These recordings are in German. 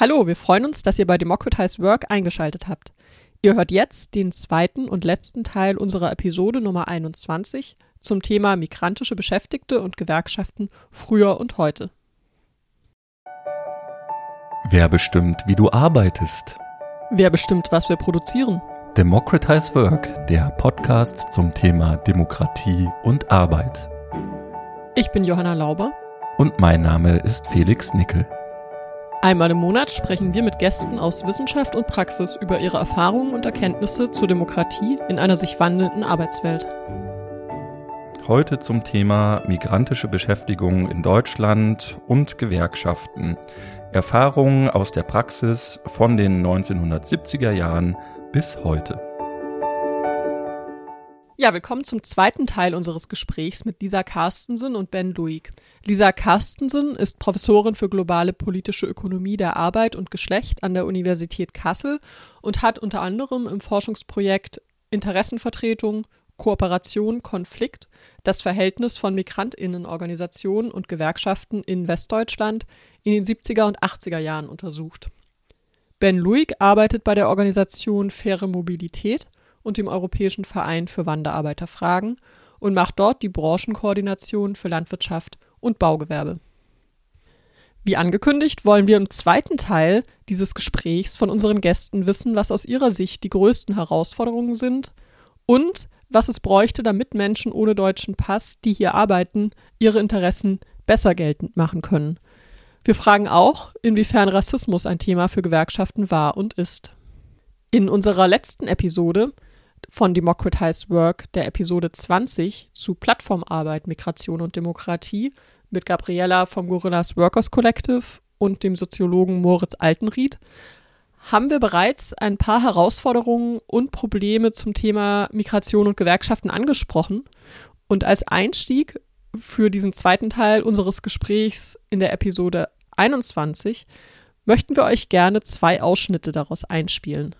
Hallo, wir freuen uns, dass ihr bei Democratize Work eingeschaltet habt. Ihr hört jetzt den zweiten und letzten Teil unserer Episode Nummer 21 zum Thema migrantische Beschäftigte und Gewerkschaften früher und heute. Wer bestimmt, wie du arbeitest? Wer bestimmt, was wir produzieren? Democratize Work, der Podcast zum Thema Demokratie und Arbeit. Ich bin Johanna Lauber. Und mein Name ist Felix Nickel. Einmal im Monat sprechen wir mit Gästen aus Wissenschaft und Praxis über ihre Erfahrungen und Erkenntnisse zur Demokratie in einer sich wandelnden Arbeitswelt. Heute zum Thema migrantische Beschäftigung in Deutschland und Gewerkschaften. Erfahrungen aus der Praxis von den 1970er Jahren bis heute. Ja, willkommen zum zweiten Teil unseres Gesprächs mit Lisa Carstensen und Ben Luig. Lisa Carstensen ist Professorin für globale politische Ökonomie der Arbeit und Geschlecht an der Universität Kassel und hat unter anderem im Forschungsprojekt Interessenvertretung, Kooperation, Konflikt das Verhältnis von Migrantinnenorganisationen und Gewerkschaften in Westdeutschland in den 70er und 80er Jahren untersucht. Ben Luig arbeitet bei der Organisation Faire Mobilität – und dem Europäischen Verein für Wanderarbeiterfragen und macht dort die Branchenkoordination für Landwirtschaft und Baugewerbe. Wie angekündigt, wollen wir im zweiten Teil dieses Gesprächs von unseren Gästen wissen, was aus ihrer Sicht die größten Herausforderungen sind und was es bräuchte, damit Menschen ohne deutschen Pass, die hier arbeiten, ihre Interessen besser geltend machen können. Wir fragen auch, inwiefern Rassismus ein Thema für Gewerkschaften war und ist. In unserer letzten Episode von Democratize Work der Episode 20 zu Plattformarbeit, Migration und Demokratie mit Gabriella vom Gorillas Workers Collective und dem Soziologen Moritz Altenried haben wir bereits ein paar Herausforderungen und Probleme zum Thema Migration und Gewerkschaften angesprochen. Und als Einstieg für diesen zweiten Teil unseres Gesprächs in der Episode 21 möchten wir euch gerne zwei Ausschnitte daraus einspielen.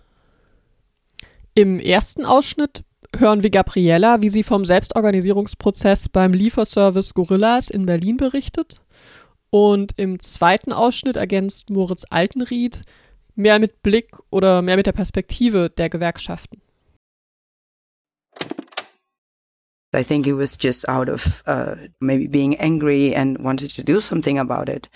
Im ersten Ausschnitt hören wir Gabriella, wie sie vom Selbstorganisierungsprozess beim Lieferservice Gorillas in Berlin berichtet. Und im zweiten Ausschnitt ergänzt Moritz Altenried mehr mit Blick oder mehr mit der Perspektive der Gewerkschaften. I think it was just out of uh, maybe being angry and wanted to do something about it.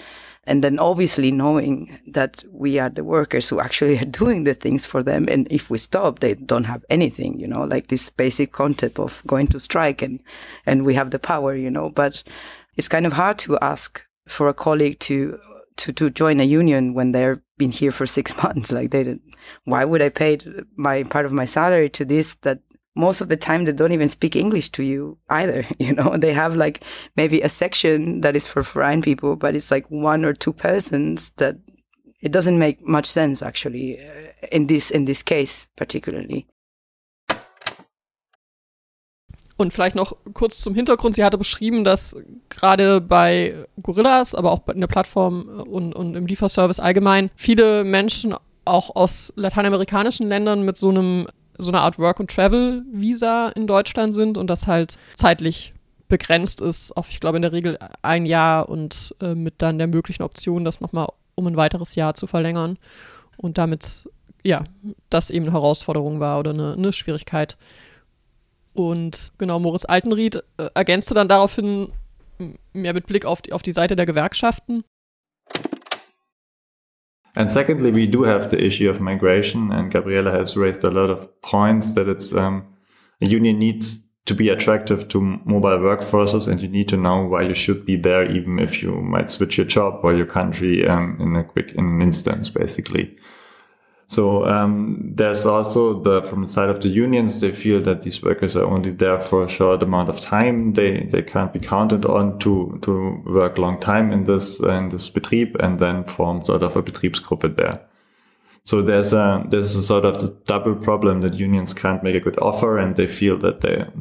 And then obviously knowing that we are the workers who actually are doing the things for them. And if we stop, they don't have anything, you know, like this basic concept of going to strike and, and we have the power, you know, but it's kind of hard to ask for a colleague to, to, to join a union when they've been here for six months. Like they did. Why would I pay my part of my salary to this that most of the time they don't even speak English to you either. You know, they have like maybe a section that is for foreign people, but it's like one or two persons that it doesn't make much sense actually uh, in this in this case particularly. Und vielleicht noch kurz zum Hintergrund. Sie hatte beschrieben, dass gerade bei Gorillas, aber auch in der Plattform und, und im Lieferservice allgemein viele Menschen auch aus lateinamerikanischen Ländern mit so einem so eine Art Work-and-Travel-Visa in Deutschland sind und das halt zeitlich begrenzt ist auf, ich glaube, in der Regel ein Jahr und äh, mit dann der möglichen Option, das nochmal um ein weiteres Jahr zu verlängern. Und damit, ja, das eben eine Herausforderung war oder eine, eine Schwierigkeit. Und genau, Moritz Altenried äh, ergänzte dann daraufhin mehr mit Blick auf die, auf die Seite der Gewerkschaften. And secondly, we do have the issue of migration, and Gabriela has raised a lot of points that it's um, a union needs to be attractive to mobile workforces, and you need to know why you should be there, even if you might switch your job or your country um, in a quick in an instance, basically. So um, there's also the from the side of the unions, they feel that these workers are only there for a short amount of time. They they can't be counted on to to work long time in this in this Betrieb and then form sort of a Betriebsgruppe there. So there's a there's a sort of the double problem that unions can't make a good offer, and they feel that the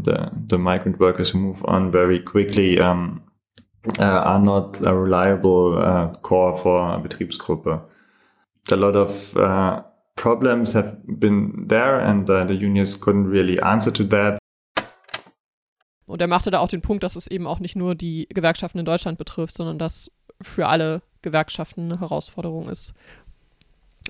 the migrant workers who move on very quickly um, uh, are not a reliable uh, core for a Betriebsgruppe. A lot of uh, problems have been there and uh, the unions couldn't really answer to that. Und er machte da auch den Punkt, dass es eben auch nicht nur die Gewerkschaften in Deutschland betrifft, sondern dass für alle Gewerkschaften eine Herausforderung ist.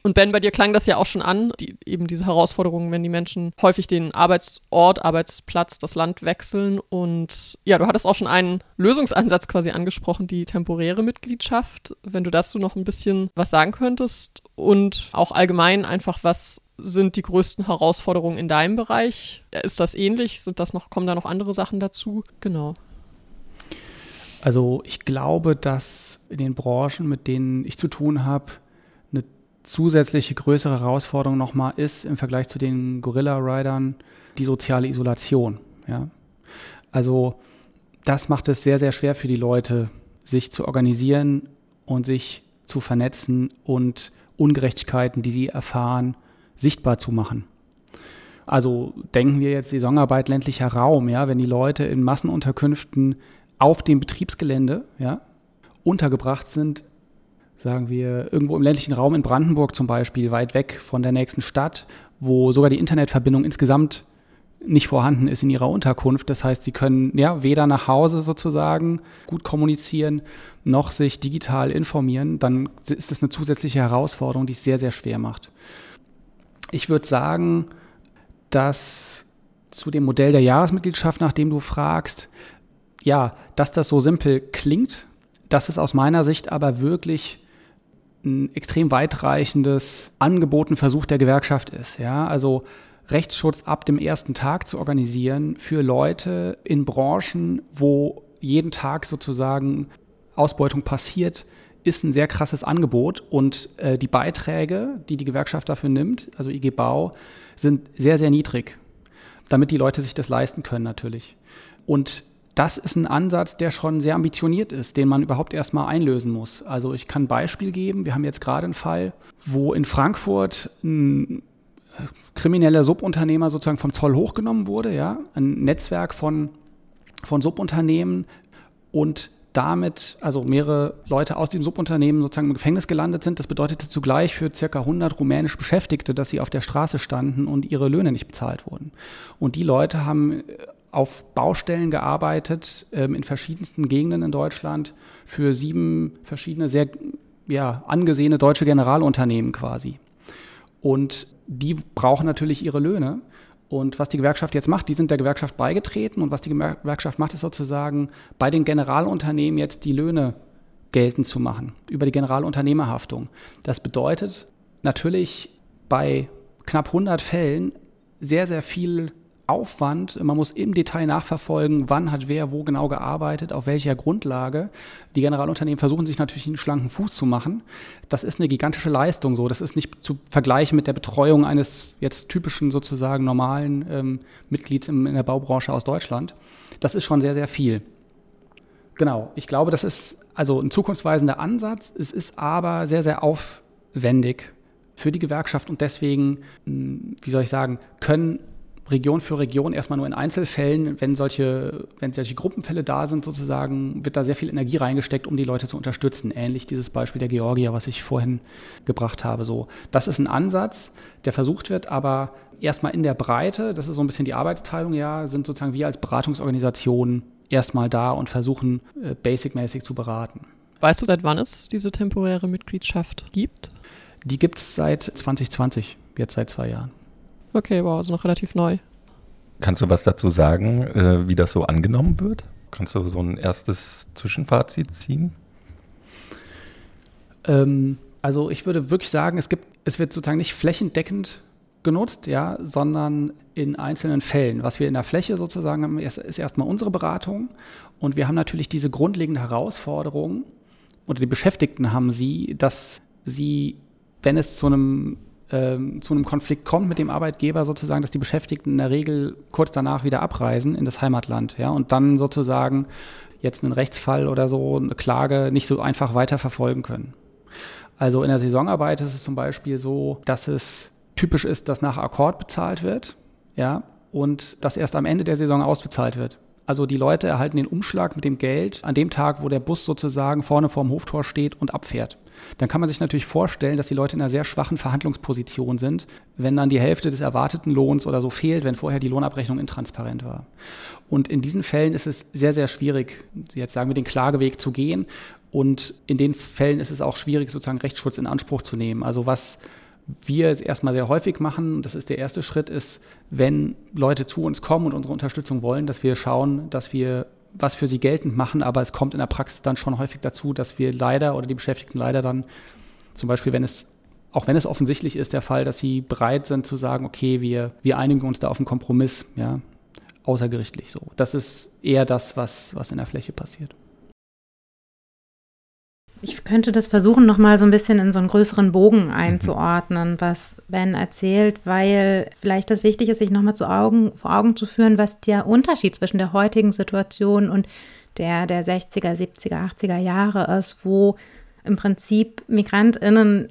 Und Ben, bei dir klang das ja auch schon an, die, eben diese Herausforderungen, wenn die Menschen häufig den Arbeitsort, Arbeitsplatz, das Land wechseln. Und ja, du hattest auch schon einen Lösungsansatz quasi angesprochen, die temporäre Mitgliedschaft. Wenn du dazu noch ein bisschen was sagen könntest und auch allgemein einfach, was sind die größten Herausforderungen in deinem Bereich? Ist das ähnlich? Sind das noch, kommen da noch andere Sachen dazu? Genau. Also ich glaube, dass in den Branchen, mit denen ich zu tun habe, zusätzliche größere Herausforderung nochmal ist im Vergleich zu den Gorilla-Riders die soziale Isolation. Ja? Also das macht es sehr, sehr schwer für die Leute, sich zu organisieren und sich zu vernetzen und Ungerechtigkeiten, die sie erfahren, sichtbar zu machen. Also denken wir jetzt Saisonarbeit ländlicher Raum, ja, wenn die Leute in Massenunterkünften auf dem Betriebsgelände ja, untergebracht sind, sagen wir, irgendwo im ländlichen Raum in Brandenburg zum Beispiel, weit weg von der nächsten Stadt, wo sogar die Internetverbindung insgesamt nicht vorhanden ist in ihrer Unterkunft. Das heißt, sie können ja weder nach Hause sozusagen gut kommunizieren, noch sich digital informieren. Dann ist das eine zusätzliche Herausforderung, die es sehr, sehr schwer macht. Ich würde sagen, dass zu dem Modell der Jahresmitgliedschaft, nach dem du fragst, ja, dass das so simpel klingt, dass es aus meiner Sicht aber wirklich ein extrem weitreichendes Angebot, ein Versuch der Gewerkschaft ist. Ja, also Rechtsschutz ab dem ersten Tag zu organisieren für Leute in Branchen, wo jeden Tag sozusagen Ausbeutung passiert, ist ein sehr krasses Angebot und äh, die Beiträge, die die Gewerkschaft dafür nimmt, also IG Bau, sind sehr, sehr niedrig, damit die Leute sich das leisten können natürlich. Und das ist ein Ansatz, der schon sehr ambitioniert ist, den man überhaupt erstmal einlösen muss. Also ich kann ein Beispiel geben. Wir haben jetzt gerade einen Fall, wo in Frankfurt ein äh, krimineller Subunternehmer sozusagen vom Zoll hochgenommen wurde, ja, ein Netzwerk von, von Subunternehmen und damit, also mehrere Leute aus diesem Subunternehmen sozusagen im Gefängnis gelandet sind. Das bedeutete zugleich für circa 100 rumänische Beschäftigte, dass sie auf der Straße standen und ihre Löhne nicht bezahlt wurden. Und die Leute haben auf Baustellen gearbeitet ähm, in verschiedensten Gegenden in Deutschland für sieben verschiedene sehr ja, angesehene deutsche Generalunternehmen quasi. Und die brauchen natürlich ihre Löhne. Und was die Gewerkschaft jetzt macht, die sind der Gewerkschaft beigetreten. Und was die Gewerkschaft macht, ist sozusagen bei den Generalunternehmen jetzt die Löhne geltend zu machen über die Generalunternehmerhaftung. Das bedeutet natürlich bei knapp 100 Fällen sehr, sehr viel Aufwand. Man muss im Detail nachverfolgen, wann hat wer wo genau gearbeitet, auf welcher Grundlage. Die Generalunternehmen versuchen sich natürlich einen schlanken Fuß zu machen. Das ist eine gigantische Leistung so. Das ist nicht zu vergleichen mit der Betreuung eines jetzt typischen sozusagen normalen ähm, Mitglieds im, in der Baubranche aus Deutschland. Das ist schon sehr, sehr viel. Genau. Ich glaube, das ist also ein zukunftsweisender Ansatz. Es ist aber sehr, sehr aufwendig für die Gewerkschaft und deswegen, hm, wie soll ich sagen, können Region für Region erstmal nur in Einzelfällen, wenn solche, wenn solche Gruppenfälle da sind, sozusagen, wird da sehr viel Energie reingesteckt, um die Leute zu unterstützen. Ähnlich dieses Beispiel der Georgier, was ich vorhin gebracht habe. So, das ist ein Ansatz, der versucht wird, aber erstmal in der Breite, das ist so ein bisschen die Arbeitsteilung, ja, sind sozusagen wir als Beratungsorganisation erstmal da und versuchen, äh, basic-mäßig zu beraten. Weißt du, seit wann es diese temporäre Mitgliedschaft gibt? Die gibt es seit 2020, jetzt seit zwei Jahren. Okay, wow, also noch relativ neu. Kannst du was dazu sagen, äh, wie das so angenommen wird? Kannst du so ein erstes Zwischenfazit ziehen? Ähm, also ich würde wirklich sagen, es gibt, es wird sozusagen nicht flächendeckend genutzt, ja, sondern in einzelnen Fällen. Was wir in der Fläche sozusagen haben, ist, ist erstmal unsere Beratung. Und wir haben natürlich diese grundlegende Herausforderung, oder die Beschäftigten haben sie, dass sie, wenn es zu einem ähm, zu einem Konflikt kommt mit dem Arbeitgeber sozusagen, dass die Beschäftigten in der Regel kurz danach wieder abreisen in das Heimatland, ja, und dann sozusagen jetzt einen Rechtsfall oder so, eine Klage nicht so einfach weiterverfolgen können. Also in der Saisonarbeit ist es zum Beispiel so, dass es typisch ist, dass nach Akkord bezahlt wird, ja, und dass erst am Ende der Saison ausbezahlt wird. Also die Leute erhalten den Umschlag mit dem Geld an dem Tag, wo der Bus sozusagen vorne vorm Hoftor steht und abfährt dann kann man sich natürlich vorstellen, dass die Leute in einer sehr schwachen Verhandlungsposition sind, wenn dann die Hälfte des erwarteten Lohns oder so fehlt, wenn vorher die Lohnabrechnung intransparent war. Und in diesen Fällen ist es sehr, sehr schwierig, jetzt sagen wir, den Klageweg zu gehen. Und in den Fällen ist es auch schwierig, sozusagen Rechtsschutz in Anspruch zu nehmen. Also was wir erstmal sehr häufig machen, das ist der erste Schritt, ist, wenn Leute zu uns kommen und unsere Unterstützung wollen, dass wir schauen, dass wir was für sie geltend machen, aber es kommt in der Praxis dann schon häufig dazu, dass wir leider oder die Beschäftigten leider dann zum Beispiel, wenn es auch wenn es offensichtlich ist, der Fall, dass sie bereit sind zu sagen, okay, wir, wir einigen uns da auf einen Kompromiss, ja, außergerichtlich so. Das ist eher das, was, was in der Fläche passiert. Ich könnte das versuchen, nochmal so ein bisschen in so einen größeren Bogen einzuordnen, was Ben erzählt, weil vielleicht das wichtig ist, sich nochmal zu Augen, vor Augen zu führen, was der Unterschied zwischen der heutigen Situation und der der 60er, 70er, 80er Jahre ist, wo im Prinzip MigrantInnen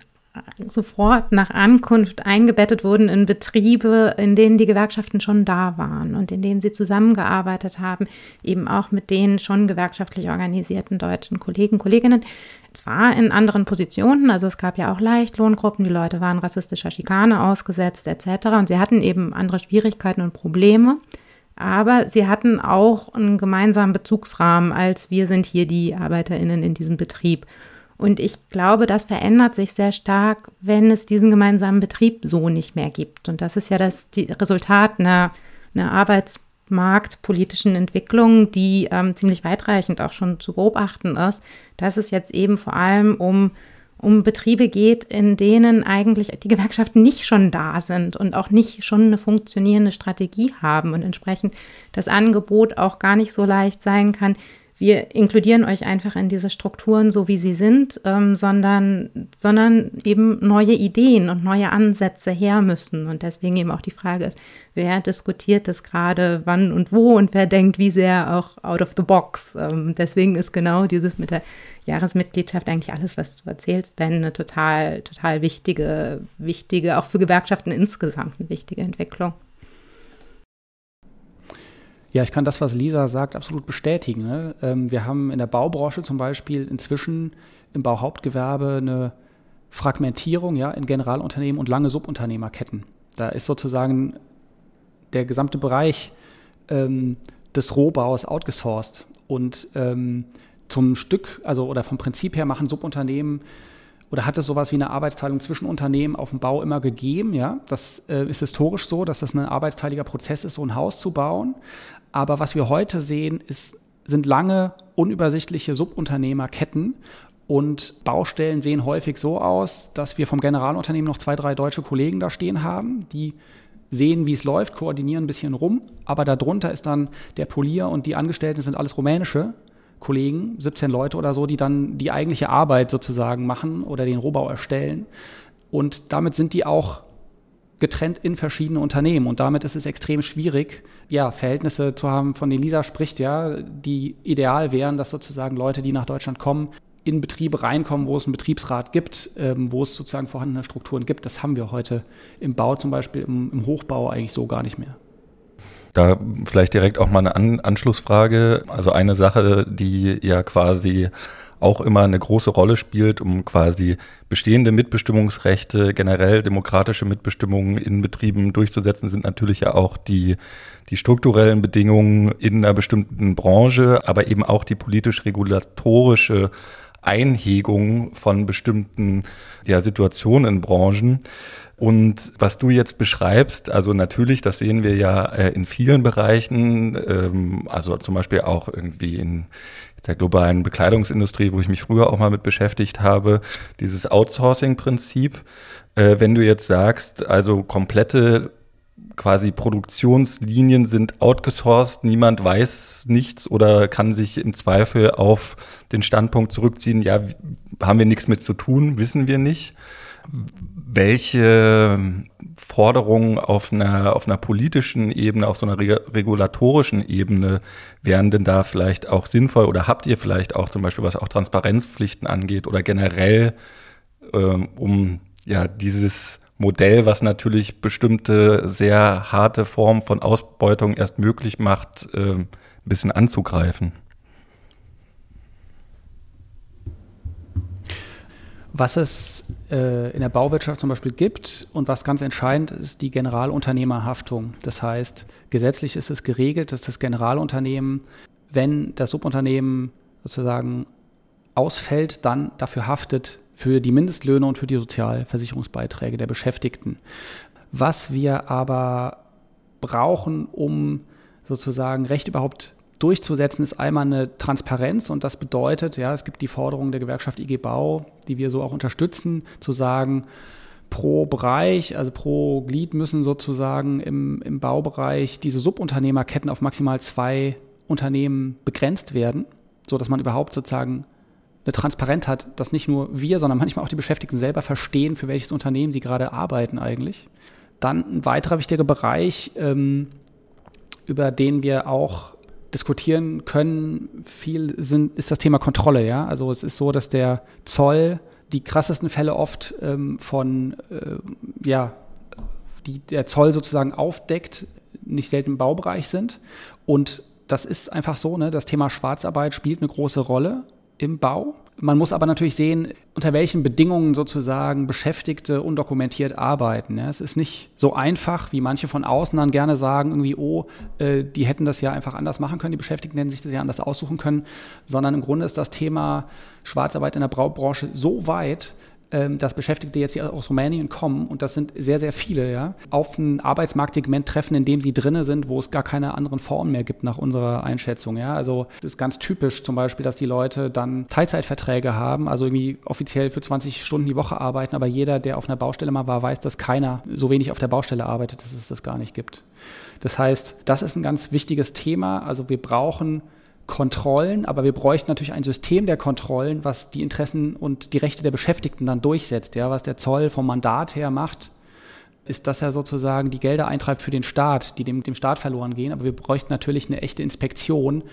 sofort nach Ankunft eingebettet wurden in Betriebe, in denen die Gewerkschaften schon da waren und in denen sie zusammengearbeitet haben, eben auch mit den schon gewerkschaftlich organisierten deutschen Kollegen, Kolleginnen. Zwar in anderen Positionen, also es gab ja auch Leichtlohngruppen, die Leute waren rassistischer Schikane ausgesetzt etc. Und sie hatten eben andere Schwierigkeiten und Probleme. Aber sie hatten auch einen gemeinsamen Bezugsrahmen, als wir sind hier die ArbeiterInnen in diesem Betrieb. Und ich glaube, das verändert sich sehr stark, wenn es diesen gemeinsamen Betrieb so nicht mehr gibt. Und das ist ja das Resultat einer, einer arbeitsmarktpolitischen Entwicklung, die ähm, ziemlich weitreichend auch schon zu beobachten ist, dass es jetzt eben vor allem um um Betriebe geht, in denen eigentlich die Gewerkschaften nicht schon da sind und auch nicht schon eine funktionierende Strategie haben und entsprechend das Angebot auch gar nicht so leicht sein kann, wir inkludieren euch einfach in diese Strukturen so, wie sie sind, ähm, sondern, sondern eben neue Ideen und neue Ansätze her müssen. Und deswegen eben auch die Frage ist, wer diskutiert das gerade, wann und wo und wer denkt wie sehr auch out of the box. Ähm, deswegen ist genau dieses mit der Jahresmitgliedschaft eigentlich alles, was du erzählst, Ben, eine total, total wichtige, wichtige, auch für Gewerkschaften insgesamt eine wichtige Entwicklung. Ja, ich kann das, was Lisa sagt, absolut bestätigen. Ne? Ähm, wir haben in der Baubranche zum Beispiel inzwischen im Bauhauptgewerbe eine Fragmentierung ja, in Generalunternehmen und lange Subunternehmerketten. Da ist sozusagen der gesamte Bereich ähm, des Rohbaus outgesourced. Und ähm, zum Stück, also oder vom Prinzip her machen Subunternehmen oder hat es sowas wie eine Arbeitsteilung zwischen Unternehmen auf dem Bau immer gegeben? Ja, das äh, ist historisch so, dass das ein arbeitsteiliger Prozess ist, so ein Haus zu bauen. Aber was wir heute sehen, ist, sind lange, unübersichtliche Subunternehmerketten. Und Baustellen sehen häufig so aus, dass wir vom Generalunternehmen noch zwei, drei deutsche Kollegen da stehen haben, die sehen, wie es läuft, koordinieren ein bisschen rum. Aber darunter ist dann der Polier und die Angestellten sind alles rumänische Kollegen, 17 Leute oder so, die dann die eigentliche Arbeit sozusagen machen oder den Rohbau erstellen. Und damit sind die auch getrennt in verschiedene Unternehmen. Und damit ist es extrem schwierig, ja, Verhältnisse zu haben, von denen Lisa spricht, ja, die ideal wären, dass sozusagen Leute, die nach Deutschland kommen, in Betriebe reinkommen, wo es einen Betriebsrat gibt, ähm, wo es sozusagen vorhandene Strukturen gibt. Das haben wir heute im Bau zum Beispiel, im, im Hochbau eigentlich so gar nicht mehr. Da vielleicht direkt auch mal eine An Anschlussfrage. Also eine Sache, die ja quasi auch immer eine große Rolle spielt, um quasi bestehende Mitbestimmungsrechte, generell demokratische Mitbestimmungen in Betrieben durchzusetzen, sind natürlich ja auch die, die strukturellen Bedingungen in einer bestimmten Branche, aber eben auch die politisch-regulatorische Einhegung von bestimmten ja, Situationen in Branchen. Und was du jetzt beschreibst, also natürlich, das sehen wir ja äh, in vielen Bereichen, ähm, also zum Beispiel auch irgendwie in der globalen Bekleidungsindustrie, wo ich mich früher auch mal mit beschäftigt habe, dieses Outsourcing-Prinzip. Äh, wenn du jetzt sagst, also komplette quasi Produktionslinien sind outgesourced, niemand weiß nichts oder kann sich im Zweifel auf den Standpunkt zurückziehen, ja, haben wir nichts mit zu tun, wissen wir nicht. Welche Forderungen auf einer, auf einer politischen Ebene, auf so einer regulatorischen Ebene wären denn da vielleicht auch sinnvoll oder habt ihr vielleicht auch zum Beispiel, was auch Transparenzpflichten angeht oder generell ähm, um ja dieses Modell, was natürlich bestimmte sehr harte Formen von Ausbeutung erst möglich macht, äh, ein bisschen anzugreifen? Was es äh, in der Bauwirtschaft zum Beispiel gibt und was ganz entscheidend ist, die Generalunternehmerhaftung. Das heißt, gesetzlich ist es geregelt, dass das Generalunternehmen, wenn das Subunternehmen sozusagen ausfällt, dann dafür haftet, für die Mindestlöhne und für die Sozialversicherungsbeiträge der Beschäftigten. Was wir aber brauchen, um sozusagen Recht überhaupt durchzusetzen, ist einmal eine Transparenz und das bedeutet, ja, es gibt die Forderung der Gewerkschaft IG Bau, die wir so auch unterstützen, zu sagen, pro Bereich, also pro Glied müssen sozusagen im, im Baubereich diese Subunternehmerketten auf maximal zwei Unternehmen begrenzt werden, sodass man überhaupt sozusagen eine Transparenz hat, dass nicht nur wir, sondern manchmal auch die Beschäftigten selber verstehen, für welches Unternehmen sie gerade arbeiten eigentlich. Dann ein weiterer wichtiger Bereich, ähm, über den wir auch diskutieren können, viel sind, ist das Thema Kontrolle. Ja? Also es ist so, dass der Zoll die krassesten Fälle oft ähm, von, äh, ja, die der Zoll sozusagen aufdeckt, nicht selten im Baubereich sind. Und das ist einfach so, ne? das Thema Schwarzarbeit spielt eine große Rolle im Bau. Man muss aber natürlich sehen, unter welchen Bedingungen sozusagen Beschäftigte undokumentiert arbeiten. Es ist nicht so einfach, wie manche von außen dann gerne sagen, irgendwie, oh, äh, die hätten das ja einfach anders machen können, die Beschäftigten hätten sich das ja anders aussuchen können, sondern im Grunde ist das Thema Schwarzarbeit in der Braubranche so weit, dass Beschäftigte jetzt hier aus Rumänien kommen, und das sind sehr, sehr viele, ja, auf ein Arbeitsmarktsegment treffen, in dem sie drinne sind, wo es gar keine anderen Formen mehr gibt nach unserer Einschätzung. Ja. Also es ist ganz typisch zum Beispiel, dass die Leute dann Teilzeitverträge haben, also irgendwie offiziell für 20 Stunden die Woche arbeiten, aber jeder, der auf einer Baustelle mal war, weiß, dass keiner so wenig auf der Baustelle arbeitet, dass es das gar nicht gibt. Das heißt, das ist ein ganz wichtiges Thema. Also wir brauchen Kontrollen, aber wir bräuchten natürlich ein System der Kontrollen, was die Interessen und die Rechte der Beschäftigten dann durchsetzt. Ja, was der Zoll vom Mandat her macht, ist, dass er sozusagen die Gelder eintreibt für den Staat, die dem, dem Staat verloren gehen. Aber wir bräuchten natürlich eine echte Inspektion,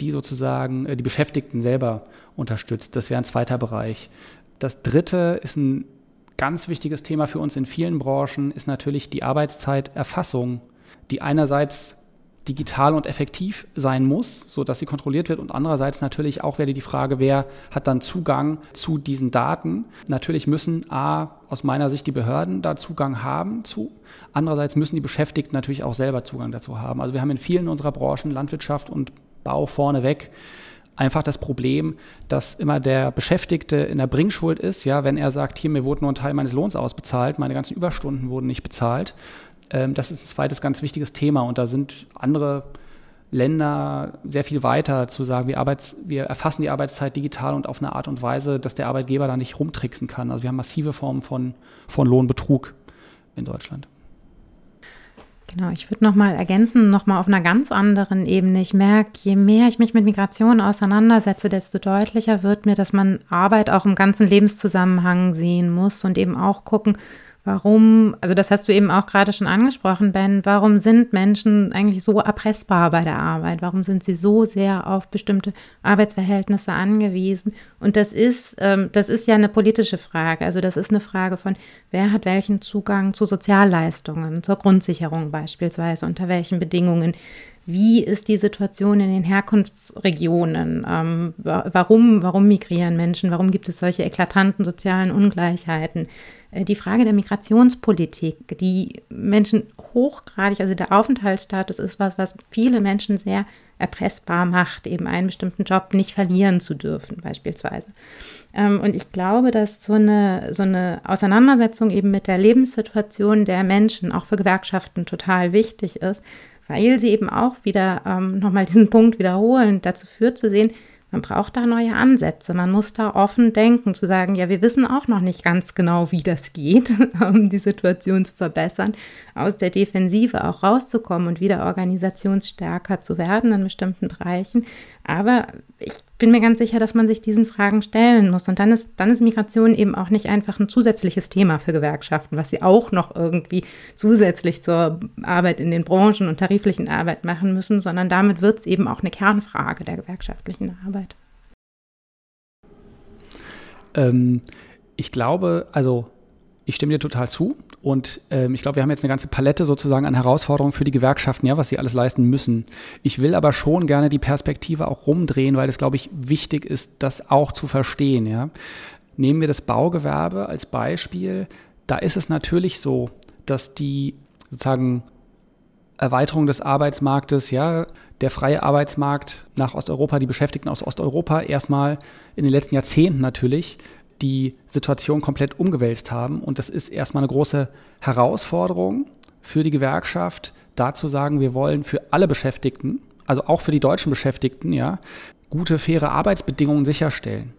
die sozusagen äh, die Beschäftigten selber unterstützt. Das wäre ein zweiter Bereich. Das dritte ist ein ganz wichtiges Thema für uns in vielen Branchen, ist natürlich die Arbeitszeiterfassung, die einerseits digital und effektiv sein muss, sodass sie kontrolliert wird. Und andererseits natürlich auch wäre die Frage, wer hat dann Zugang zu diesen Daten. Natürlich müssen A, aus meiner Sicht die Behörden da Zugang haben zu. Andererseits müssen die Beschäftigten natürlich auch selber Zugang dazu haben. Also wir haben in vielen unserer Branchen, Landwirtschaft und Bau vorneweg, einfach das Problem, dass immer der Beschäftigte in der Bringschuld ist, ja, wenn er sagt, hier, mir wurde nur ein Teil meines Lohns ausbezahlt, meine ganzen Überstunden wurden nicht bezahlt, das ist ein zweites ganz wichtiges Thema und da sind andere Länder sehr viel weiter zu sagen, wir, Arbeits-, wir erfassen die Arbeitszeit digital und auf eine Art und Weise, dass der Arbeitgeber da nicht rumtricksen kann. Also wir haben massive Formen von, von Lohnbetrug in Deutschland. Genau, ich würde noch mal ergänzen, noch mal auf einer ganz anderen Ebene. Ich merke, je mehr ich mich mit Migration auseinandersetze, desto deutlicher wird mir, dass man Arbeit auch im ganzen Lebenszusammenhang sehen muss und eben auch gucken, Warum, also das hast du eben auch gerade schon angesprochen, Ben, warum sind Menschen eigentlich so erpressbar bei der Arbeit? Warum sind sie so sehr auf bestimmte Arbeitsverhältnisse angewiesen? Und das ist, ähm, das ist ja eine politische Frage. Also das ist eine Frage von, wer hat welchen Zugang zu Sozialleistungen, zur Grundsicherung beispielsweise, unter welchen Bedingungen. Wie ist die Situation in den Herkunftsregionen? Ähm, warum, warum migrieren Menschen? Warum gibt es solche eklatanten sozialen Ungleichheiten? Äh, die Frage der Migrationspolitik, die Menschen hochgradig, also der Aufenthaltsstatus ist was, was viele Menschen sehr erpressbar macht, eben einen bestimmten Job nicht verlieren zu dürfen, beispielsweise. Ähm, und ich glaube, dass so eine, so eine Auseinandersetzung eben mit der Lebenssituation der Menschen auch für Gewerkschaften total wichtig ist, weil sie eben auch wieder ähm, nochmal diesen Punkt wiederholen, dazu führt zu sehen, man braucht da neue Ansätze. Man muss da offen denken, zu sagen, ja, wir wissen auch noch nicht ganz genau, wie das geht, um die Situation zu verbessern, aus der Defensive auch rauszukommen und wieder organisationsstärker zu werden in bestimmten Bereichen. Aber ich bin mir ganz sicher, dass man sich diesen Fragen stellen muss. Und dann ist, dann ist Migration eben auch nicht einfach ein zusätzliches Thema für Gewerkschaften, was sie auch noch irgendwie zusätzlich zur Arbeit in den Branchen und tariflichen Arbeit machen müssen, sondern damit wird es eben auch eine Kernfrage der gewerkschaftlichen Arbeit. Ähm, ich glaube, also ich stimme dir total zu. Und ähm, ich glaube, wir haben jetzt eine ganze Palette sozusagen an Herausforderungen für die Gewerkschaften, ja, was sie alles leisten müssen. Ich will aber schon gerne die Perspektive auch rumdrehen, weil es, glaube ich, wichtig ist, das auch zu verstehen. Ja. Nehmen wir das Baugewerbe als Beispiel. Da ist es natürlich so, dass die sozusagen Erweiterung des Arbeitsmarktes, ja, der freie Arbeitsmarkt nach Osteuropa, die Beschäftigten aus Osteuropa erstmal in den letzten Jahrzehnten natürlich die Situation komplett umgewälzt haben. Und das ist erstmal eine große Herausforderung für die Gewerkschaft, da zu sagen, wir wollen für alle Beschäftigten, also auch für die deutschen Beschäftigten, ja, gute, faire Arbeitsbedingungen sicherstellen.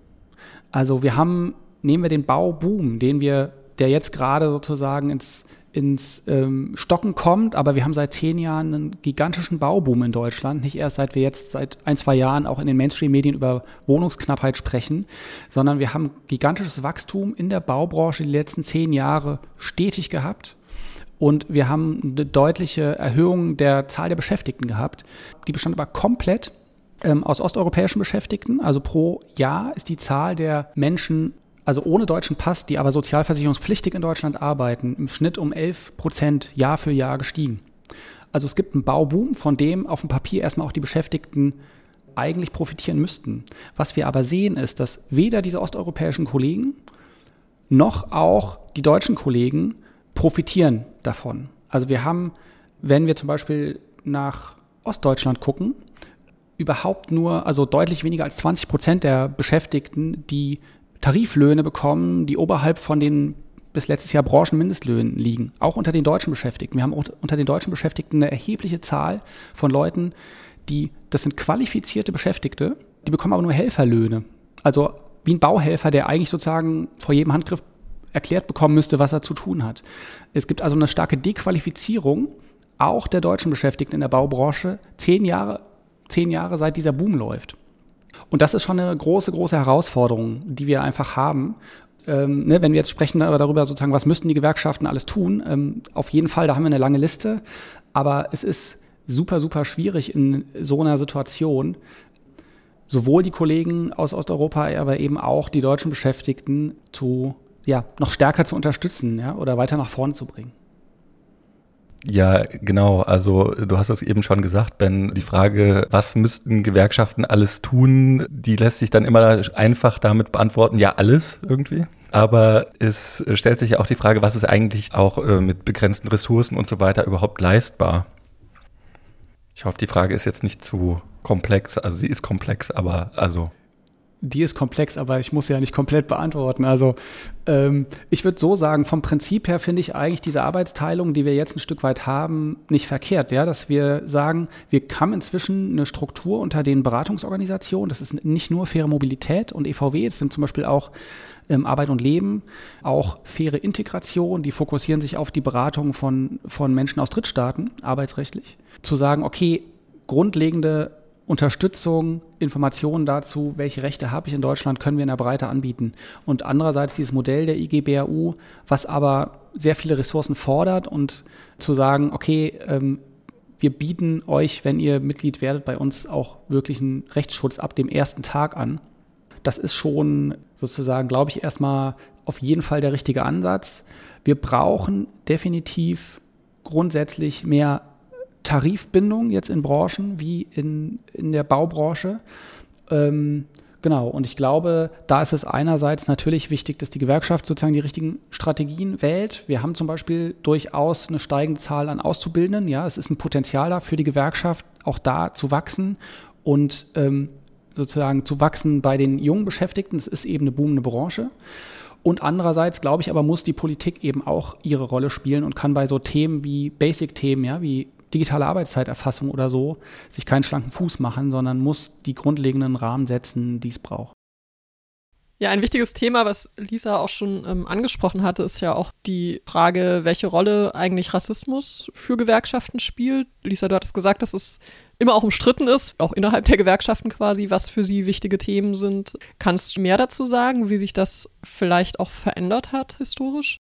Also wir haben, nehmen wir den Bauboom, den wir, der jetzt gerade sozusagen ins, ins ähm, Stocken kommt, aber wir haben seit zehn Jahren einen gigantischen Bauboom in Deutschland. Nicht erst seit wir jetzt seit ein, zwei Jahren auch in den Mainstream-Medien über Wohnungsknappheit sprechen, sondern wir haben gigantisches Wachstum in der Baubranche die letzten zehn Jahre stetig gehabt. Und wir haben eine deutliche Erhöhung der Zahl der Beschäftigten gehabt. Die bestand aber komplett ähm, aus osteuropäischen Beschäftigten. Also pro Jahr ist die Zahl der Menschen, also ohne deutschen Pass, die aber sozialversicherungspflichtig in Deutschland arbeiten, im Schnitt um 11 Prozent Jahr für Jahr gestiegen. Also es gibt einen Bauboom, von dem auf dem Papier erstmal auch die Beschäftigten eigentlich profitieren müssten. Was wir aber sehen, ist, dass weder diese osteuropäischen Kollegen noch auch die deutschen Kollegen profitieren davon. Also wir haben, wenn wir zum Beispiel nach Ostdeutschland gucken, überhaupt nur, also deutlich weniger als 20 Prozent der Beschäftigten, die Tariflöhne bekommen, die oberhalb von den bis letztes Jahr Branchenmindestlöhnen liegen, auch unter den deutschen Beschäftigten. Wir haben unter den deutschen Beschäftigten eine erhebliche Zahl von Leuten, die, das sind qualifizierte Beschäftigte, die bekommen aber nur Helferlöhne. Also wie ein Bauhelfer, der eigentlich sozusagen vor jedem Handgriff erklärt bekommen müsste, was er zu tun hat. Es gibt also eine starke Dequalifizierung auch der deutschen Beschäftigten in der Baubranche, zehn Jahre, zehn Jahre seit dieser Boom läuft. Und das ist schon eine große, große Herausforderung, die wir einfach haben. Ähm, ne, wenn wir jetzt sprechen darüber, sozusagen, was müssten die Gewerkschaften alles tun, ähm, auf jeden Fall, da haben wir eine lange Liste. Aber es ist super, super schwierig in so einer Situation, sowohl die Kollegen aus Osteuropa, aber eben auch die deutschen Beschäftigten zu ja, noch stärker zu unterstützen ja, oder weiter nach vorne zu bringen. Ja, genau. Also du hast es eben schon gesagt, Ben. Die Frage, was müssten Gewerkschaften alles tun, die lässt sich dann immer einfach damit beantworten, ja, alles irgendwie. Aber es stellt sich ja auch die Frage, was ist eigentlich auch äh, mit begrenzten Ressourcen und so weiter überhaupt leistbar? Ich hoffe, die Frage ist jetzt nicht zu komplex. Also sie ist komplex, aber also die ist komplex, aber ich muss ja nicht komplett beantworten. Also ähm, ich würde so sagen, vom Prinzip her finde ich eigentlich diese Arbeitsteilung, die wir jetzt ein Stück weit haben, nicht verkehrt. Ja, dass wir sagen, wir haben inzwischen eine Struktur unter den Beratungsorganisationen. Das ist nicht nur faire Mobilität und EVW, das sind zum Beispiel auch ähm, Arbeit und Leben, auch faire Integration, die fokussieren sich auf die Beratung von, von Menschen aus Drittstaaten, arbeitsrechtlich. Zu sagen, okay, grundlegende Unterstützung, Informationen dazu, welche Rechte habe ich in Deutschland, können wir in der Breite anbieten. Und andererseits dieses Modell der IGBAU, was aber sehr viele Ressourcen fordert und zu sagen, okay, ähm, wir bieten euch, wenn ihr Mitglied werdet, bei uns auch wirklich einen Rechtsschutz ab dem ersten Tag an. Das ist schon sozusagen, glaube ich, erstmal auf jeden Fall der richtige Ansatz. Wir brauchen definitiv grundsätzlich mehr Tarifbindung jetzt in Branchen wie in, in der Baubranche. Ähm, genau, und ich glaube, da ist es einerseits natürlich wichtig, dass die Gewerkschaft sozusagen die richtigen Strategien wählt. Wir haben zum Beispiel durchaus eine steigende Zahl an Auszubildenden. Ja, es ist ein Potenzial da für die Gewerkschaft, auch da zu wachsen und ähm, sozusagen zu wachsen bei den jungen Beschäftigten. Es ist eben eine boomende Branche. Und andererseits, glaube ich, aber muss die Politik eben auch ihre Rolle spielen und kann bei so Themen wie Basic-Themen, ja, wie digitale Arbeitszeiterfassung oder so sich keinen schlanken Fuß machen, sondern muss die grundlegenden Rahmen setzen, die es braucht. Ja, ein wichtiges Thema, was Lisa auch schon ähm, angesprochen hatte, ist ja auch die Frage, welche Rolle eigentlich Rassismus für Gewerkschaften spielt. Lisa, du hattest gesagt, dass es immer auch umstritten ist, auch innerhalb der Gewerkschaften quasi, was für sie wichtige Themen sind. Kannst du mehr dazu sagen, wie sich das vielleicht auch verändert hat historisch?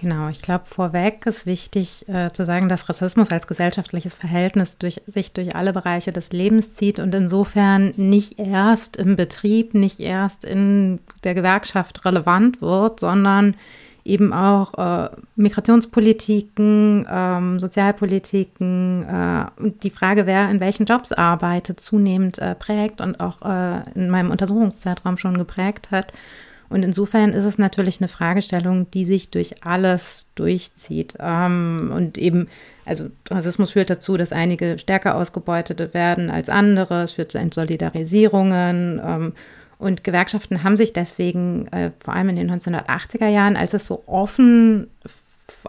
Genau, ich glaube, vorweg ist wichtig äh, zu sagen, dass Rassismus als gesellschaftliches Verhältnis durch, sich durch alle Bereiche des Lebens zieht und insofern nicht erst im Betrieb, nicht erst in der Gewerkschaft relevant wird, sondern eben auch äh, Migrationspolitiken, ähm, Sozialpolitiken äh, und die Frage, wer in welchen Jobs arbeitet, zunehmend äh, prägt und auch äh, in meinem Untersuchungszeitraum schon geprägt hat. Und insofern ist es natürlich eine Fragestellung, die sich durch alles durchzieht. Ähm, und eben, also Rassismus führt dazu, dass einige stärker ausgebeutet werden als andere. Es führt zu Entsolidarisierungen. Ähm, Und Gewerkschaften haben sich deswegen, äh, vor allem in den 1980er Jahren, als es so offen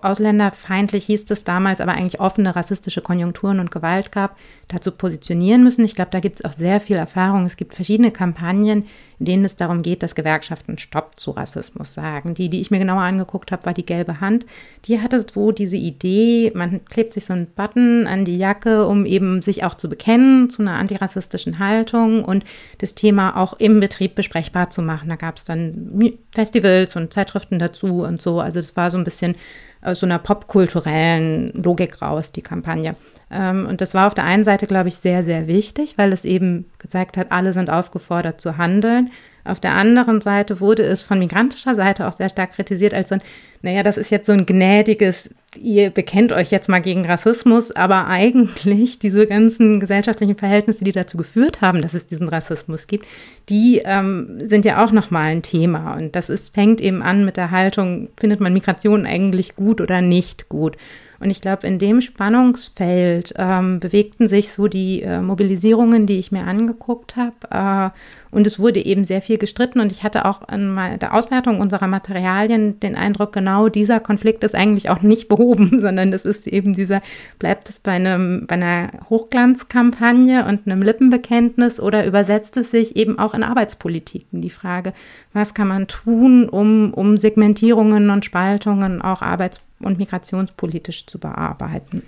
ausländerfeindlich hieß es damals, aber eigentlich offene rassistische Konjunkturen und Gewalt gab, dazu positionieren müssen. Ich glaube, da gibt es auch sehr viel Erfahrung. Es gibt verschiedene Kampagnen, in denen es darum geht, dass Gewerkschaften Stopp zu Rassismus sagen. Die, die ich mir genauer angeguckt habe, war die gelbe Hand. Die hatte wo diese Idee, man klebt sich so einen Button an die Jacke, um eben sich auch zu bekennen zu einer antirassistischen Haltung und das Thema auch im Betrieb besprechbar zu machen. Da gab es dann Festivals und Zeitschriften dazu und so. Also es war so ein bisschen aus so einer popkulturellen Logik raus, die Kampagne. Ähm, und das war auf der einen Seite, glaube ich, sehr, sehr wichtig, weil es eben gezeigt hat, alle sind aufgefordert zu handeln. Auf der anderen Seite wurde es von migrantischer Seite auch sehr stark kritisiert als so ein, naja, das ist jetzt so ein gnädiges, ihr bekennt euch jetzt mal gegen Rassismus, aber eigentlich diese ganzen gesellschaftlichen Verhältnisse, die dazu geführt haben, dass es diesen Rassismus gibt, die ähm, sind ja auch nochmal ein Thema. Und das ist, fängt eben an mit der Haltung, findet man Migration eigentlich gut oder nicht gut? Und ich glaube, in dem Spannungsfeld ähm, bewegten sich so die äh, Mobilisierungen, die ich mir angeguckt habe. Äh, und es wurde eben sehr viel gestritten. Und ich hatte auch in der Auswertung unserer Materialien den Eindruck, genau dieser Konflikt ist eigentlich auch nicht behoben, sondern es ist eben dieser, bleibt es bei, einem, bei einer Hochglanzkampagne und einem Lippenbekenntnis oder übersetzt es sich eben auch in Arbeitspolitiken? Die Frage, was kann man tun, um, um Segmentierungen und Spaltungen auch arbeitspolitisch und migrationspolitisch zu bearbeiten.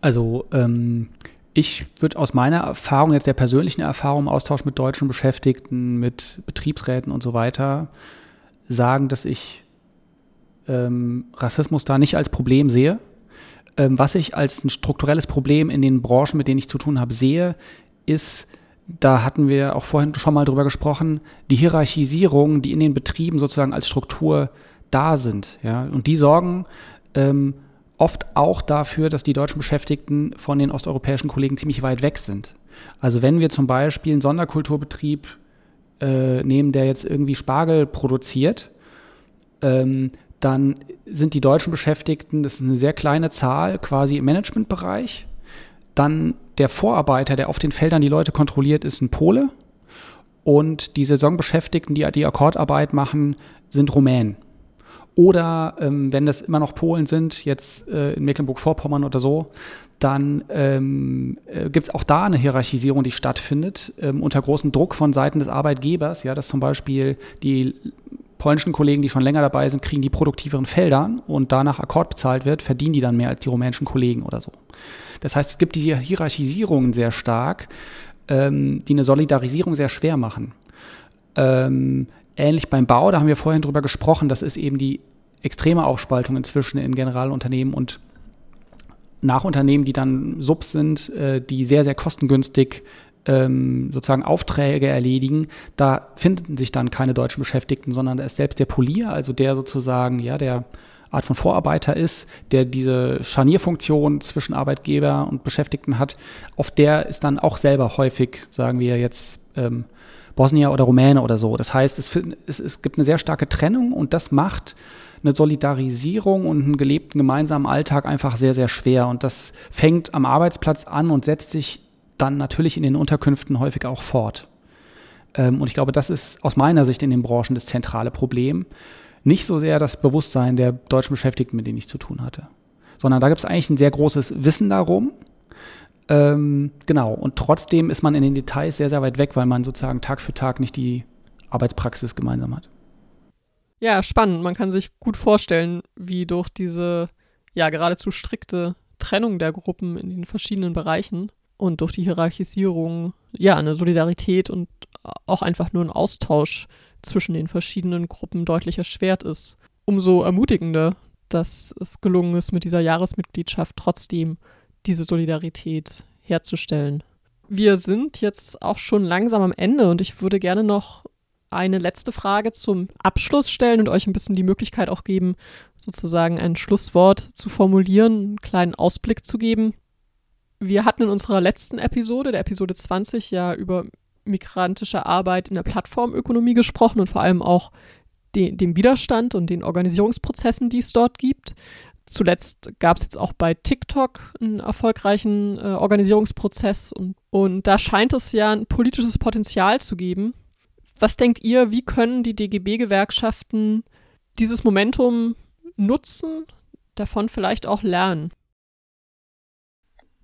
Also ähm, ich würde aus meiner Erfahrung, jetzt der persönlichen Erfahrung Austausch mit deutschen Beschäftigten, mit Betriebsräten und so weiter, sagen, dass ich ähm, Rassismus da nicht als Problem sehe. Ähm, was ich als ein strukturelles Problem in den Branchen, mit denen ich zu tun habe, sehe, ist, da hatten wir auch vorhin schon mal drüber gesprochen, die Hierarchisierung, die in den Betrieben sozusagen als Struktur da sind. Ja? Und die sorgen ähm, oft auch dafür, dass die deutschen Beschäftigten von den osteuropäischen Kollegen ziemlich weit weg sind. Also wenn wir zum Beispiel einen Sonderkulturbetrieb äh, nehmen, der jetzt irgendwie Spargel produziert, ähm, dann sind die deutschen Beschäftigten, das ist eine sehr kleine Zahl, quasi im Managementbereich. Dann der Vorarbeiter, der auf den Feldern die Leute kontrolliert, ist ein Pole. Und die Saisonbeschäftigten, die die Akkordarbeit machen, sind Rumänen. Oder ähm, wenn das immer noch Polen sind, jetzt äh, in Mecklenburg-Vorpommern oder so, dann ähm, äh, gibt es auch da eine Hierarchisierung, die stattfindet, ähm, unter großem Druck von Seiten des Arbeitgebers, ja, dass zum Beispiel die polnischen Kollegen, die schon länger dabei sind, kriegen die produktiveren Felder und danach Akkord bezahlt wird, verdienen die dann mehr als die rumänischen Kollegen oder so. Das heißt, es gibt diese Hierarchisierungen sehr stark, ähm, die eine Solidarisierung sehr schwer machen. Ähm, ähnlich beim Bau, da haben wir vorhin drüber gesprochen, das ist eben die extreme Aufspaltung inzwischen in Generalunternehmen und Nachunternehmen, die dann Subs sind, äh, die sehr, sehr kostengünstig ähm, sozusagen Aufträge erledigen, da finden sich dann keine deutschen Beschäftigten, sondern da ist selbst der Polier, also der sozusagen, ja, der Art von Vorarbeiter ist, der diese Scharnierfunktion zwischen Arbeitgeber und Beschäftigten hat, auf der ist dann auch selber häufig, sagen wir jetzt, ähm, Bosnier oder Rumäne oder so. Das heißt, es, es, es gibt eine sehr starke Trennung und das macht eine Solidarisierung und einen gelebten gemeinsamen Alltag einfach sehr, sehr schwer. Und das fängt am Arbeitsplatz an und setzt sich dann natürlich in den Unterkünften häufig auch fort. Ähm, und ich glaube, das ist aus meiner Sicht in den Branchen das zentrale Problem nicht so sehr das Bewusstsein der deutschen Beschäftigten, mit denen ich zu tun hatte, sondern da gibt es eigentlich ein sehr großes Wissen darum. Ähm, genau, und trotzdem ist man in den Details sehr, sehr weit weg, weil man sozusagen Tag für Tag nicht die Arbeitspraxis gemeinsam hat. Ja, spannend. Man kann sich gut vorstellen, wie durch diese ja geradezu strikte Trennung der Gruppen in den verschiedenen Bereichen und durch die Hierarchisierung ja eine Solidarität und auch einfach nur ein Austausch zwischen den verschiedenen Gruppen deutlich erschwert ist. Umso ermutigender, dass es gelungen ist, mit dieser Jahresmitgliedschaft trotzdem diese Solidarität herzustellen. Wir sind jetzt auch schon langsam am Ende und ich würde gerne noch eine letzte Frage zum Abschluss stellen und euch ein bisschen die Möglichkeit auch geben, sozusagen ein Schlusswort zu formulieren, einen kleinen Ausblick zu geben. Wir hatten in unserer letzten Episode, der Episode 20, ja über migrantische Arbeit in der Plattformökonomie gesprochen und vor allem auch de dem Widerstand und den Organisierungsprozessen, die es dort gibt. Zuletzt gab es jetzt auch bei TikTok einen erfolgreichen äh, Organisierungsprozess und, und da scheint es ja ein politisches Potenzial zu geben. Was denkt ihr, wie können die DGB-Gewerkschaften dieses Momentum nutzen, davon vielleicht auch lernen?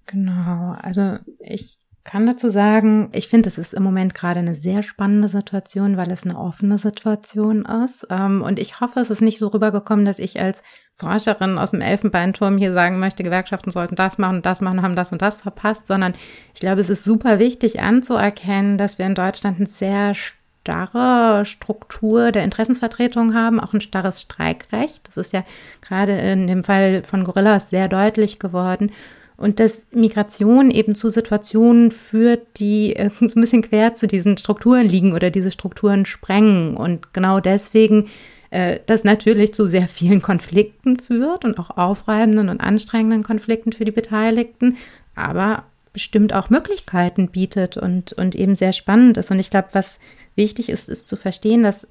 Genau, also ich kann dazu sagen, ich finde, es ist im Moment gerade eine sehr spannende Situation, weil es eine offene Situation ist. Ähm, und ich hoffe, es ist nicht so rübergekommen, dass ich als Forscherin aus dem Elfenbeinturm hier sagen möchte, Gewerkschaften sollten das machen das machen, haben das und das verpasst, sondern ich glaube, es ist super wichtig anzuerkennen, dass wir in Deutschland eine sehr starre Struktur der Interessensvertretung haben, auch ein starres Streikrecht. Das ist ja gerade in dem Fall von Gorillas sehr deutlich geworden. Und dass Migration eben zu Situationen führt, die so ein bisschen quer zu diesen Strukturen liegen oder diese Strukturen sprengen. Und genau deswegen äh, das natürlich zu sehr vielen Konflikten führt und auch aufreibenden und anstrengenden Konflikten für die Beteiligten, aber bestimmt auch Möglichkeiten bietet und, und eben sehr spannend ist. Und ich glaube, was wichtig ist, ist zu verstehen, dass,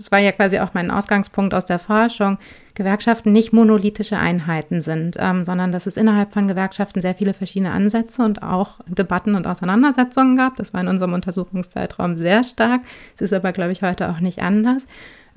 das war ja quasi auch mein Ausgangspunkt aus der Forschung, Gewerkschaften nicht monolithische Einheiten sind, ähm, sondern dass es innerhalb von Gewerkschaften sehr viele verschiedene Ansätze und auch Debatten und Auseinandersetzungen gab. Das war in unserem Untersuchungszeitraum sehr stark. Es ist aber, glaube ich, heute auch nicht anders.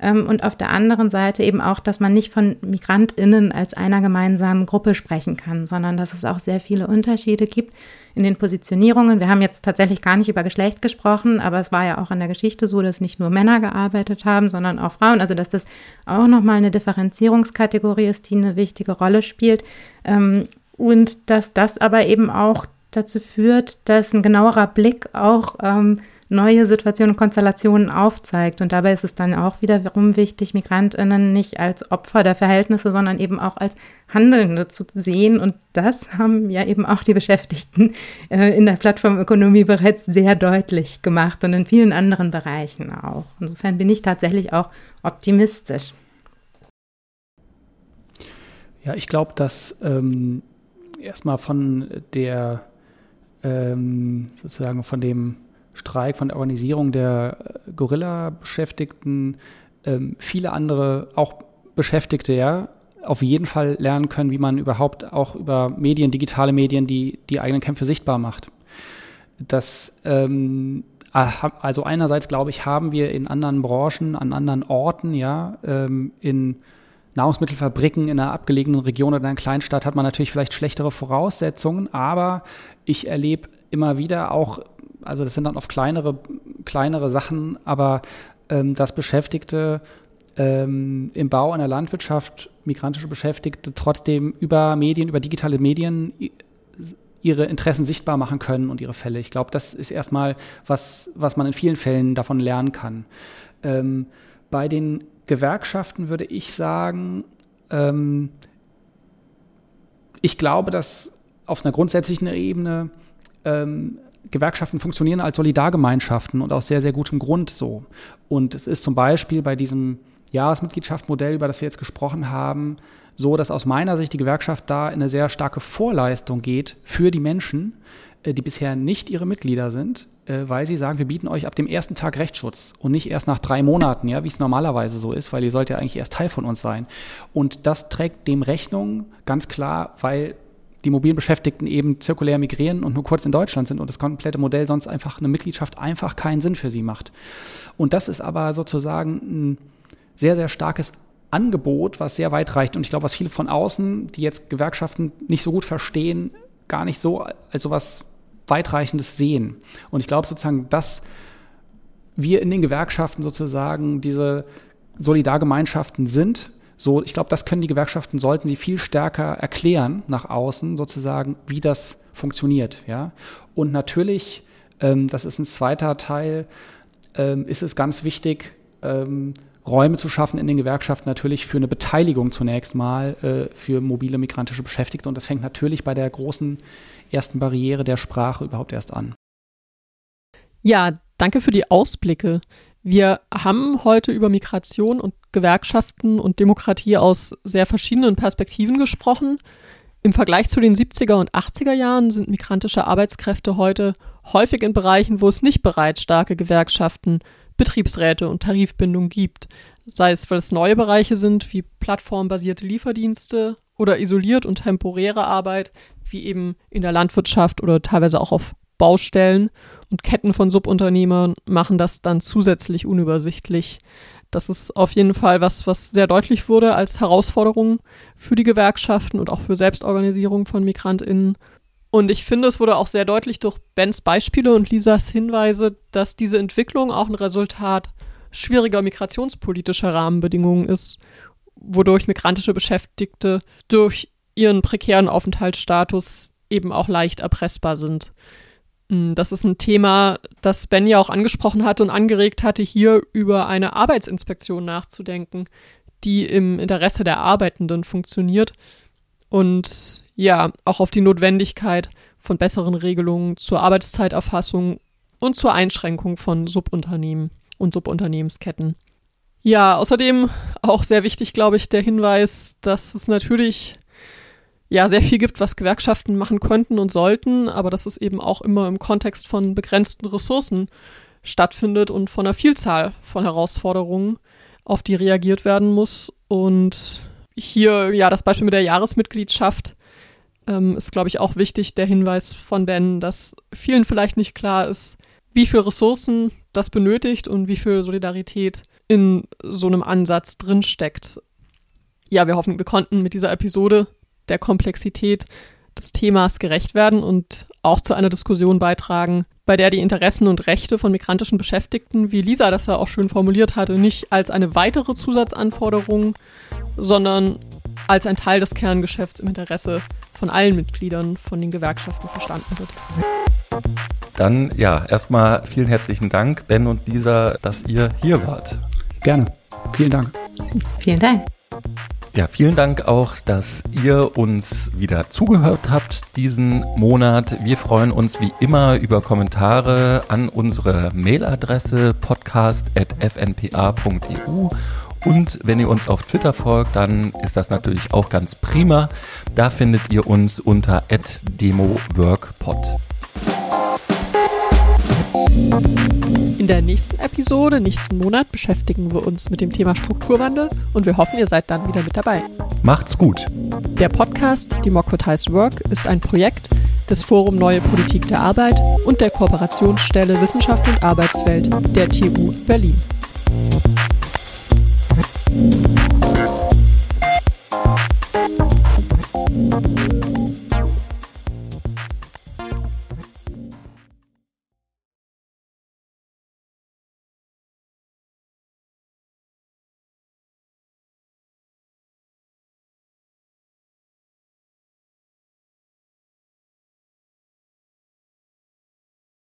Ähm, und auf der anderen Seite eben auch, dass man nicht von MigrantInnen als einer gemeinsamen Gruppe sprechen kann, sondern dass es auch sehr viele Unterschiede gibt in den Positionierungen. Wir haben jetzt tatsächlich gar nicht über Geschlecht gesprochen, aber es war ja auch in der Geschichte so, dass nicht nur Männer gearbeitet haben, sondern auch Frauen. Also dass das auch nochmal eine Differenzierungskategorie ist, die eine wichtige Rolle spielt. Ähm, und dass das aber eben auch dazu führt, dass ein genauerer Blick auch ähm, neue Situationen und Konstellationen aufzeigt. Und dabei ist es dann auch wiederum wichtig, Migrantinnen nicht als Opfer der Verhältnisse, sondern eben auch als Handelnde zu sehen. Und das haben ja eben auch die Beschäftigten äh, in der Plattformökonomie bereits sehr deutlich gemacht und in vielen anderen Bereichen auch. Insofern bin ich tatsächlich auch optimistisch. Ja, ich glaube, dass ähm, erstmal von der ähm, sozusagen von dem Streik, von der Organisierung der äh, Gorilla-Beschäftigten, ähm, viele andere, auch Beschäftigte, ja, auf jeden Fall lernen können, wie man überhaupt auch über Medien, digitale Medien, die, die eigenen Kämpfe sichtbar macht. Das, ähm, also einerseits glaube ich, haben wir in anderen Branchen, an anderen Orten, ja, ähm, in Nahrungsmittelfabriken in einer abgelegenen Region oder in einer Kleinstadt hat man natürlich vielleicht schlechtere Voraussetzungen, aber ich erlebe immer wieder auch also das sind dann oft kleinere, kleinere Sachen, aber ähm, dass Beschäftigte ähm, im Bau, in der Landwirtschaft, migrantische Beschäftigte trotzdem über Medien, über digitale Medien ihre Interessen sichtbar machen können und ihre Fälle. Ich glaube, das ist erstmal was, was man in vielen Fällen davon lernen kann. Ähm, bei den Gewerkschaften würde ich sagen, ähm, ich glaube, dass auf einer grundsätzlichen Ebene ähm, Gewerkschaften funktionieren als Solidargemeinschaften und aus sehr, sehr gutem Grund so. Und es ist zum Beispiel bei diesem Jahresmitgliedschaftsmodell, über das wir jetzt gesprochen haben, so, dass aus meiner Sicht die Gewerkschaft da in eine sehr starke Vorleistung geht für die Menschen, äh, die bisher nicht ihre Mitglieder sind, äh, weil sie sagen, wir bieten euch ab dem ersten Tag Rechtsschutz und nicht erst nach drei Monaten, ja, wie es normalerweise so ist, weil ihr sollt ja eigentlich erst Teil von uns sein. Und das trägt dem Rechnung, ganz klar, weil die mobilen Beschäftigten eben zirkulär migrieren und nur kurz in Deutschland sind und das komplette Modell sonst einfach eine Mitgliedschaft einfach keinen Sinn für sie macht. Und das ist aber sozusagen ein sehr, sehr starkes Angebot, was sehr weit reicht. Und ich glaube, was viele von außen, die jetzt Gewerkschaften nicht so gut verstehen, gar nicht so als so was weitreichendes sehen. Und ich glaube sozusagen, dass wir in den Gewerkschaften sozusagen diese Solidargemeinschaften sind, so, ich glaube, das können die Gewerkschaften, sollten sie viel stärker erklären nach außen, sozusagen, wie das funktioniert. Ja? Und natürlich, ähm, das ist ein zweiter Teil, ähm, ist es ganz wichtig, ähm, Räume zu schaffen in den Gewerkschaften natürlich für eine Beteiligung zunächst mal äh, für mobile migrantische Beschäftigte. Und das fängt natürlich bei der großen ersten Barriere der Sprache überhaupt erst an. Ja, danke für die Ausblicke. Wir haben heute über Migration und Gewerkschaften und Demokratie aus sehr verschiedenen Perspektiven gesprochen. Im Vergleich zu den 70er und 80er Jahren sind migrantische Arbeitskräfte heute häufig in Bereichen, wo es nicht bereits starke Gewerkschaften, Betriebsräte und Tarifbindung gibt. sei es, weil es neue Bereiche sind, wie plattformbasierte Lieferdienste oder isoliert und temporäre Arbeit, wie eben in der Landwirtschaft oder teilweise auch auf Baustellen. Und Ketten von Subunternehmern machen das dann zusätzlich unübersichtlich. Das ist auf jeden Fall was, was sehr deutlich wurde als Herausforderung für die Gewerkschaften und auch für Selbstorganisierung von MigrantInnen. Und ich finde, es wurde auch sehr deutlich durch Bens Beispiele und Lisas Hinweise, dass diese Entwicklung auch ein Resultat schwieriger migrationspolitischer Rahmenbedingungen ist, wodurch migrantische Beschäftigte durch ihren prekären Aufenthaltsstatus eben auch leicht erpressbar sind. Hm, das ist ein Thema, das Ben ja auch angesprochen hatte und angeregt hatte, hier über eine Arbeitsinspektion nachzudenken, die im Interesse der Arbeitenden funktioniert und ja, auch auf die Notwendigkeit von besseren Regelungen zur Arbeitszeiterfassung und zur Einschränkung von Subunternehmen und Subunternehmensketten. Ja, außerdem auch sehr wichtig, glaube ich, der Hinweis, dass es natürlich ja sehr viel gibt, was Gewerkschaften machen könnten und sollten, aber dass es eben auch immer im Kontext von begrenzten Ressourcen stattfindet und von einer Vielzahl von Herausforderungen, auf die reagiert werden muss. Und hier ja das Beispiel mit der Jahresmitgliedschaft ähm, ist, glaube ich, auch wichtig, der Hinweis von Ben, dass vielen vielleicht nicht klar ist, wie viel Ressourcen das benötigt und wie viel Solidarität in so einem Ansatz drinsteckt. Ja, wir hoffen, wir konnten mit dieser Episode der Komplexität des Themas gerecht werden und auch zu einer Diskussion beitragen, bei der die Interessen und Rechte von migrantischen Beschäftigten, wie Lisa das ja auch schön formuliert hatte, nicht als eine weitere Zusatzanforderung, sondern als ein Teil des Kerngeschäfts im Interesse von allen Mitgliedern von den Gewerkschaften verstanden wird. Dann ja, erstmal vielen herzlichen Dank, Ben und Lisa, dass ihr hier wart. Gerne. Vielen Dank. Vielen Dank. Ja, vielen Dank auch, dass ihr uns wieder zugehört habt diesen Monat. Wir freuen uns wie immer über Kommentare an unsere Mailadresse podcast.fnpa.eu. Und wenn ihr uns auf Twitter folgt, dann ist das natürlich auch ganz prima. Da findet ihr uns unter @demoworkpod. In der nächsten Episode, nächsten Monat, beschäftigen wir uns mit dem Thema Strukturwandel und wir hoffen, ihr seid dann wieder mit dabei. Macht's gut. Der Podcast Democratized Work ist ein Projekt des Forum Neue Politik der Arbeit und der Kooperationsstelle Wissenschaft und Arbeitswelt der TU Berlin.